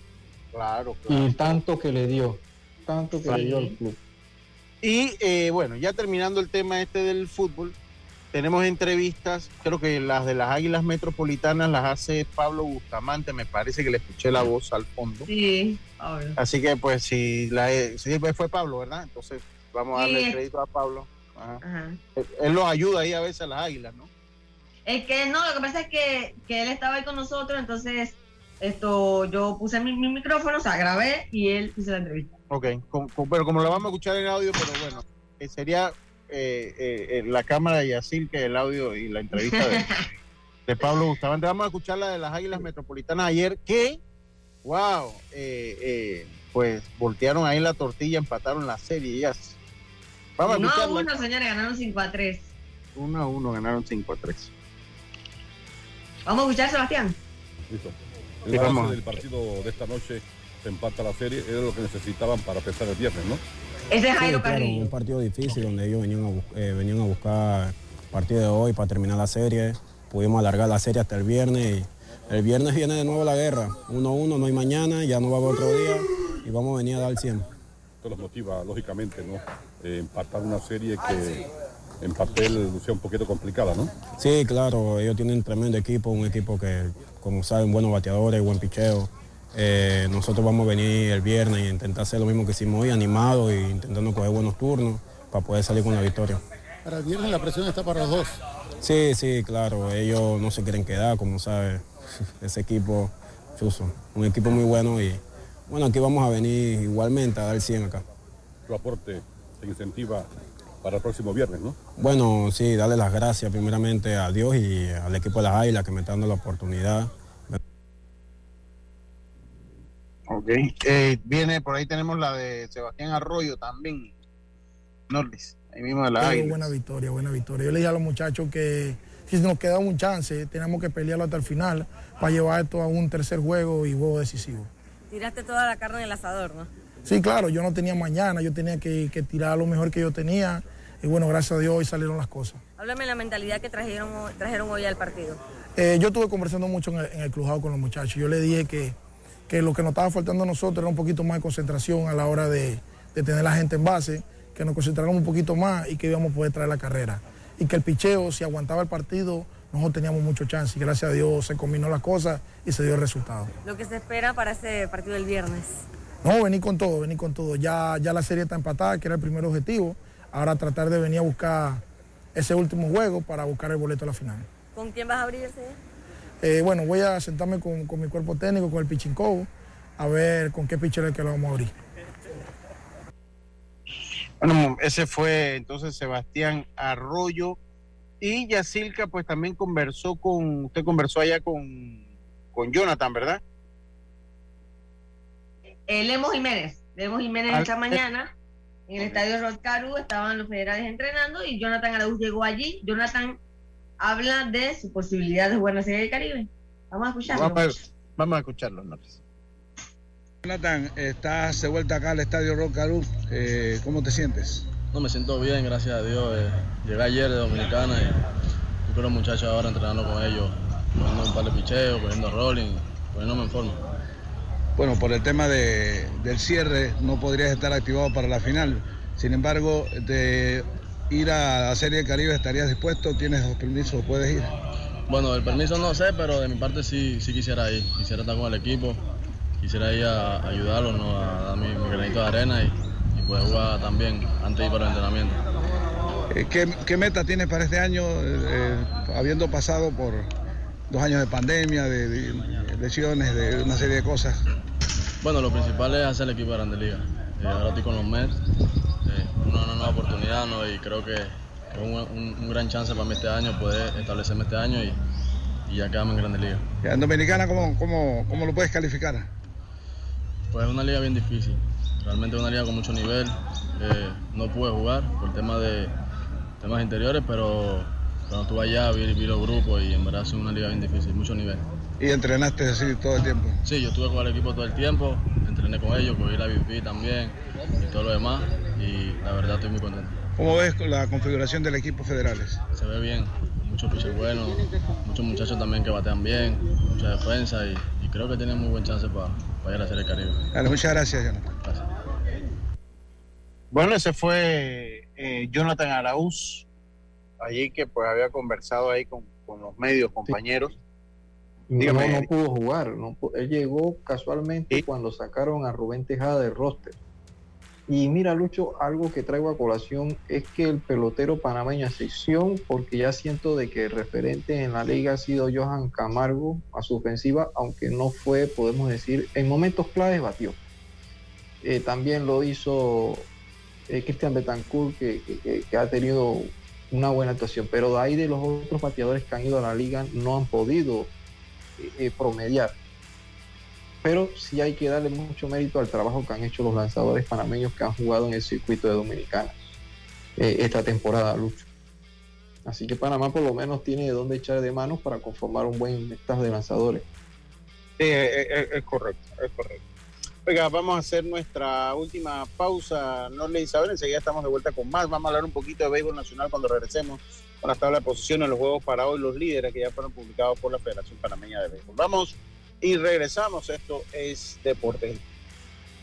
Claro, claro. Y tanto que le dio, tanto que le dio al club. Y eh, bueno, ya terminando el tema este del fútbol, tenemos entrevistas, creo que las de las Águilas Metropolitanas las hace Pablo Bustamante, me parece que le escuché la voz al fondo. Sí, Así que pues si la si fue Pablo, ¿verdad? Entonces vamos a darle crédito a Pablo. Él los ayuda ahí a veces a las Águilas, ¿no? Es que no, lo que pasa es que, él estaba ahí con nosotros, entonces esto yo puse mi, micrófono, o sea, grabé y él hizo la entrevista. Ok, pero como lo vamos a escuchar en audio, pero bueno, eh, sería eh, eh, la cámara de Yacil que el audio y la entrevista de, Pablo Bustamante. Vamos a escuchar la de las Águilas Metropolitanas ayer, que, wow, pues voltearon ahí la tortilla, empataron la serie. Ya. Vamos a a uno, señores, ganaron 5 a 3. 1 a 1, ganaron 5 a 3. Vamos a escuchar, Sebastián. Listo. El avance del partido de esta noche se empata la serie, era lo que necesitaban para empezar el viernes, ¿no? Ese es Jairo sí, Un partido difícil donde ellos venían a, eh, venían a buscar el partido de hoy para terminar la serie. Pudimos alargar la serie hasta el viernes y el viernes viene de nuevo la guerra. 1-1, no hay mañana, ya no va a haber otro día y vamos a venir a dar 100. Esto los motiva, lógicamente, ¿no? Eh, empatar una serie que en papel lucía un poquito complicada, ¿no? Sí, claro, ellos tienen tremendo equipo, un equipo que, como saben, buenos bateadores, buen picheo. Eh, nosotros vamos a venir el viernes e intentar hacer lo mismo que hicimos hoy, animado e intentando coger buenos turnos para poder salir con la victoria. Para el viernes la presión está para los dos. Sí, sí, claro, ellos no se quieren quedar, como sabe, ese equipo, chuso, un equipo muy bueno y bueno, aquí vamos a venir igualmente a dar 100 acá. Tu aporte te incentiva para el próximo viernes, ¿no? Bueno, sí, darle las gracias primeramente a Dios y al equipo de las Águilas que me está dando la oportunidad. Ok, eh, viene, por ahí tenemos la de Sebastián Arroyo también, Norris, ahí mismo de la Águila. Buena victoria, buena victoria. Yo le dije a los muchachos que si nos queda un chance, tenemos que pelearlo hasta el final para llevar esto a un tercer juego y juego decisivo. Tiraste toda la carne en el asador, ¿no? Sí, claro, yo no tenía mañana, yo tenía que, que tirar lo mejor que yo tenía y bueno, gracias a Dios hoy salieron las cosas. Háblame de la mentalidad que trajeron, trajeron hoy al partido. Eh, yo estuve conversando mucho en el, en el con los muchachos. Yo le dije que, que, lo que nos estaba faltando a nosotros era un poquito más de concentración a la hora de, de tener la gente en base, que nos concentráramos un poquito más y que íbamos a poder traer la carrera. Y que el picheo, si aguantaba el partido, nosotros teníamos mucho chance y gracias a Dios se combinó las cosas y se dio el resultado. Lo que se espera para ese partido del viernes. No, venir con todo, venir con todo. Ya, ya la serie está empatada, que era el primer objetivo. Ahora tratar de venir a buscar ese último juego para buscar el boleto a la final. ¿Con quién vas a abrirse? Eh, bueno, voy a sentarme con, mi cuerpo técnico, con el Pichincobo, a ver con qué pitcher es que lo vamos a abrir. Bueno, ese fue entonces Sebastián Arroyo y Yacilca, pues también conversó con, usted conversó allá con, con Jonathan, ¿verdad? Eh, Lemos Jiménez, Lemos Jiménez esta mañana en el estadio Roscaru estaban los federales entrenando y Jonathan Araúz llegó allí. Jonathan habla de su posibilidad de jugar en la Serie del Caribe. Vamos a escucharlo. Vamos a, escucharlo, Jonathan, estás de vuelta acá al estadio Roscaru. Eh, ¿Cómo te sientes? No, me siento bien, gracias a Dios. Eh, llegué ayer de Dominicana y estoy con los muchachos ahora entrenando con ellos, poniendo un par de picheos, poniendo rolling, poniéndome en forma. Bueno, por el tema de, del cierre no podrías estar activado para la final. Sin embargo, de ir a la Serie del Caribe estarías dispuesto, tienes los permisos, puedes ir. Bueno, el permiso no sé, pero de mi parte sí, sí quisiera ir. Quisiera estar con el equipo, quisiera ir a ayudarlos, a dar mi, granito de arena y, poder jugar también antes de ir para el entrenamiento. Eh, ¿Qué, meta tienes para este año, eh, eh, habiendo pasado por dos años de pandemia, de lesiones, de una serie de cosas? Bueno, lo principal es hacer el equipo de Grande Liga. Eh, ahora estoy con los Mets, eh, una, nueva oportunidad ¿no? y creo que es un, gran chance para mí este año poder establecerme este año y, ya quedarme en Grande Liga. ¿En Dominicana cómo, cómo, cómo, lo puedes calificar? Pues es una liga bien difícil, realmente es una liga con mucho nivel. Eh, no pude jugar por tema de temas interiores, pero cuando estuve allá vi, vi los grupos y en verdad es una liga bien difícil, mucho nivel. ¿Y entrenaste así todo el tiempo? Sí, yo estuve con el equipo todo el tiempo, entrené con ellos, cogí la VP también y todo lo demás y la verdad estoy muy contento. ¿Cómo ves la configuración del equipo federales? Se ve bien, muchos pitchers buenos, muchos muchachos también que batean bien, mucha defensa y, creo que tienen muy buen chance para ir a hacer el Caribe. muchas gracias, Jonathan. Gracias. Bueno, ese fue eh, Jonathan Araúz, allí que pues había conversado ahí con, los medios compañeros. No, no pudo jugar. No, él llegó casualmente cuando sacaron a Rubén Tejada del roster. Y mira, Lucho, algo que traigo a colación es que el pelotero panameño sección, porque ya siento de que el referente en la liga ha sido Johan Camargo a su ofensiva, aunque no fue, podemos decir, en momentos claves batió. Eh, también lo hizo eh, Cristian Betancourt, que, que, ha tenido una buena actuación, pero ahí de los otros bateadores que han ido a la liga no han podido eh, promediar. Pero sí hay que darle mucho mérito al trabajo que han hecho los lanzadores panameños que han jugado en el circuito de Dominicana eh, esta temporada, Lucho. Así que Panamá por lo menos tiene de dónde echar de manos para conformar un buen staff de lanzadores. es correcto, es correcto. Oiga, vamos a hacer nuestra última pausa, Norle Isabel. Enseguida estamos de vuelta con más. Vamos a hablar un poquito de béisbol nacional cuando regresemos con la tabla de posiciones, los juegos para hoy, los líderes que ya fueron publicados por la Federación Panameña de Béisbol. Vamos y regresamos. Esto es Deporte.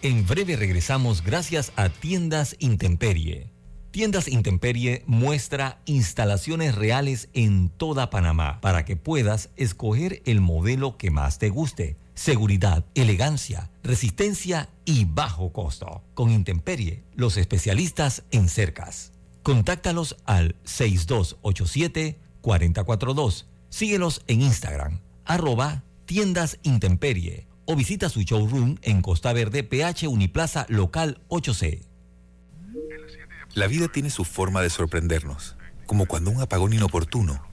En breve regresamos gracias a Tiendas Intemperie. Tiendas Intemperie muestra instalaciones reales en toda Panamá para que puedas escoger el modelo que más te guste seguridad, elegancia, resistencia y bajo costo. Con Intemperie, los especialistas en cercas. Contáctalos al 6287-442. Síguelos en Instagram, arroba tiendas Intemperie o visita su showroom en Costa Verde, PH Uniplaza Local 8C. La vida tiene su forma de sorprendernos, como cuando un apagón inoportuno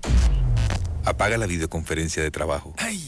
apaga la videoconferencia de trabajo. ¡Ay!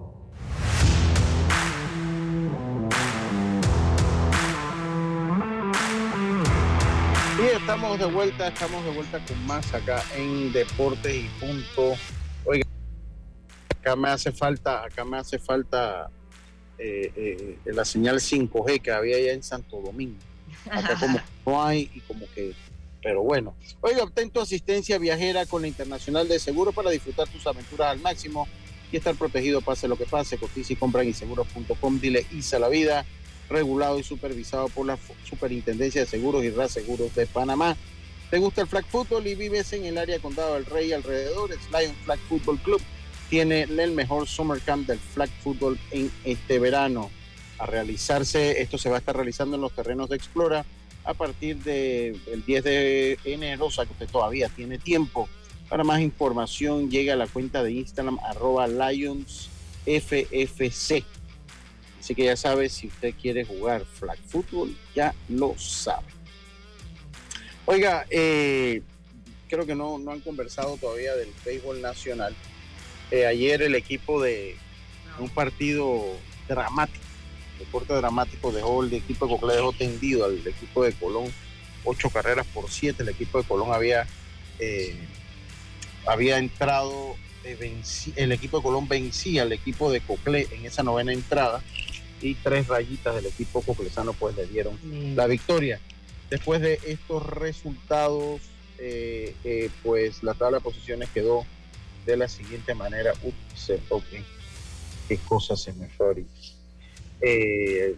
Estamos de vuelta, estamos de vuelta con más acá en Deportes y Punto. Oiga, acá me hace falta, acá me hace falta eh, eh, la señal 5G que había allá en Santo Domingo. Acá como no hay y como que, pero bueno. Oiga, obtén tu asistencia viajera con la Internacional de Seguro para disfrutar tus aventuras al máximo y estar protegido pase lo que pase. Cotiza y compra en inseguros.com. Dile ISA la vida regulado y supervisado por la Superintendencia de Seguros y Reaseguros de Panamá. ¿Te gusta el flag football y vives en el área de Condado del Rey alrededor? Lion Flag Football Club tiene el mejor summer camp del flag football en este verano. A realizarse, esto se va a estar realizando en los terrenos de Explora a partir del 10 de enero, o sea que usted todavía tiene tiempo. Para más información, llega a la cuenta de Instagram arroba LionsFFC. Así que ya sabe, si usted quiere jugar flag football, ya lo sabe. Oiga, eh, creo que no, no han conversado todavía del béisbol nacional. Eh, ayer el equipo de un partido dramático, deporte dramático, dejó el equipo de Coclé dejó tendido al equipo de Colón, ocho carreras por siete. El equipo de Colón había, eh, había entrado, el equipo de Colón vencía al equipo de Coclé en esa novena entrada y tres rayitas del equipo coclesano pues le dieron la victoria. Después de estos resultados, eh, eh, pues la tabla de posiciones quedó de la siguiente manera. Ups, ok, qué cosa se me fue ahorita. Eh,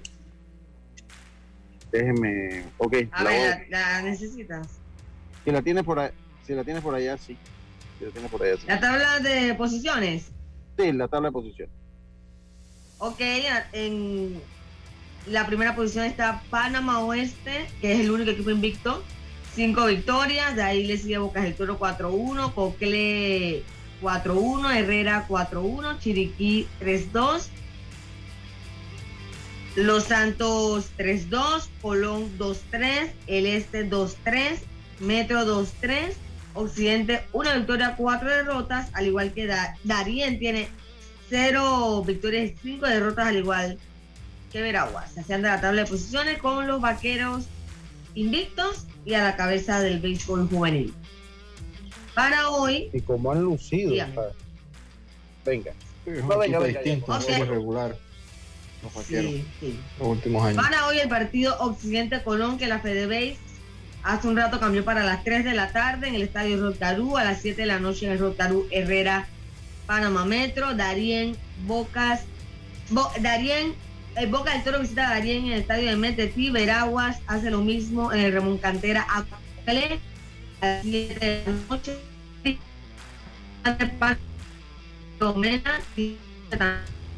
déjeme, ok. A la, ver, ¿la, la necesitas? Si la tienes por si la tienes por allá, sí. Por allá. ¿La tabla de posiciones? Sí, la tabla de posiciones. Ok, en la primera posición está Panamá Oeste, que es el único equipo invicto. Cinco victorias, de ahí le sigue Bocas del Toro 4-1, Cocle 4-1, Herrera 4-1, Chiriquí 3-2, Los Santos 3-2, Colón 2-3, El Este 2-3, Metro 2-3, Occidente una victoria, cuatro derrotas, al igual que da Darien tiene cero victorias y cinco derrotas, al igual que Veraguas. Se hacían de la tabla de posiciones con los vaqueros invictos y a la cabeza del béisbol juvenil. Para hoy. Y como han lucido. Venga. No, distinto, regular. Los vaqueros, Sí, sí. los últimos años. Para hoy el partido Occidente Colón, que la FedeBase hace un rato cambió para las 3 de la tarde en el estadio Rotarú, a las 7 de la noche en el Rotarú Herrera, Panamá Metro, Darien, Bocas, Bo- Darien, el Boca del Toro visita a Darien en el estadio de Metetí, Veraguas hace lo mismo en el Ramón Cantera a las 7 de la noche,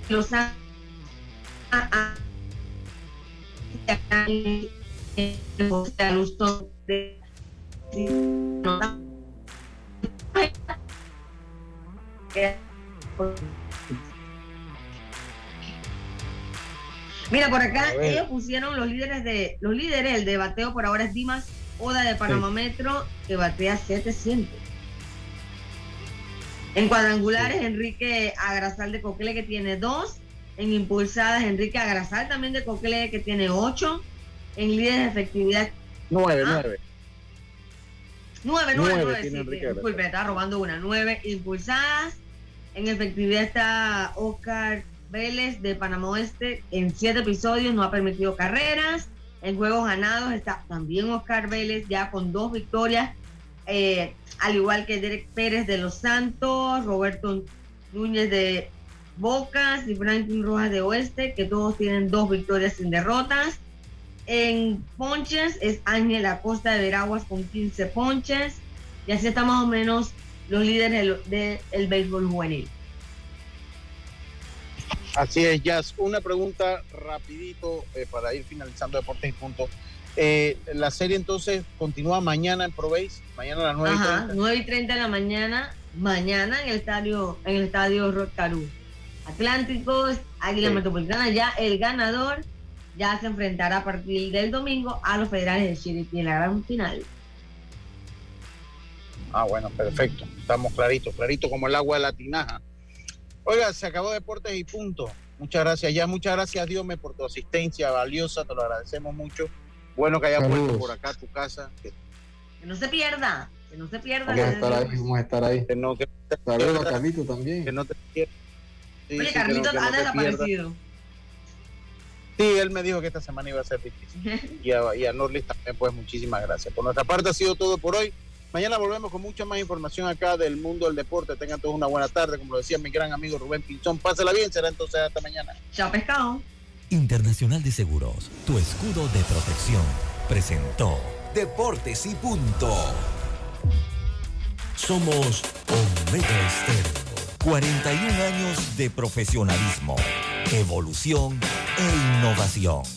Los Ángeles, Lustón de Mira, por acá ellos pusieron los líderes de los líderes, el de bateo por ahora es Dimas Oda de Panamá Metro, que batea 700. En cuadrangulares, Enrique Agrasal de Cocle, que tiene dos. En impulsadas, Enrique Agrasal también de Cocle, que tiene ocho. En líderes de efectividad, Nueve, Ah. nueve. nueve, nueve, Nueve sí, disculpe, estaba robando una. Nueve impulsadas. En efectividad está Oscar Vélez de Panamá Oeste. En siete episodios no ha permitido carreras. En juegos ganados está también Oscar Vélez, ya con dos victorias. eh, al igual que Derek Pérez de Los Santos, Roberto Núñez de Bocas y Franklin Rojas de Oeste, que todos tienen dos victorias sin derrotas. En ponches es Ángel Acosta de Veraguas con 15 ponches. Y así está más o menos los líderes del de, el béisbol juvenil. Así es, Jazz. Una pregunta rapidito eh, para ir finalizando Deportes y Punto. Eh, la serie entonces continúa mañana en ProBase, mañana a las 9 y 30. 9 y 30 de la mañana, mañana en el estadio, en el estadio Rotarú. Atlánticos, Águila Metropolitana, ya el ganador ya se enfrentará a partir del domingo a los federales de Chiriquí en la gran final. Ah, bueno, perfecto. Estamos claritos, clarito como el agua de la tinaja. Oiga, se acabó Deportes y punto. Muchas gracias, ya muchas gracias, Dios por tu asistencia valiosa, te lo agradecemos mucho. Bueno que hayas puesto por acá tu casa. Que no se pierda, que no se pierda. Vamos a estar ahí, vamos a estar ahí. Que no, que Saludos a Carlito también. Que no te pierdas. Sí, Oye, Carlito ha desaparecido. Sí, él me dijo que esta semana iba a ser difícil. y a, y a Norlis también, pues muchísimas gracias. Por nuestra parte ha sido todo por hoy. Mañana volvemos con mucha más información acá del mundo del deporte. Tengan todos una buena tarde. Como lo decía mi gran amigo Rubén Pinzón, pásela bien. Será entonces hasta mañana. Chao, pescado. Internacional de Seguros, tu escudo de protección, presentó Deportes y Punto. Somos Omega Estéreo. 41 años de profesionalismo, evolución e innovación.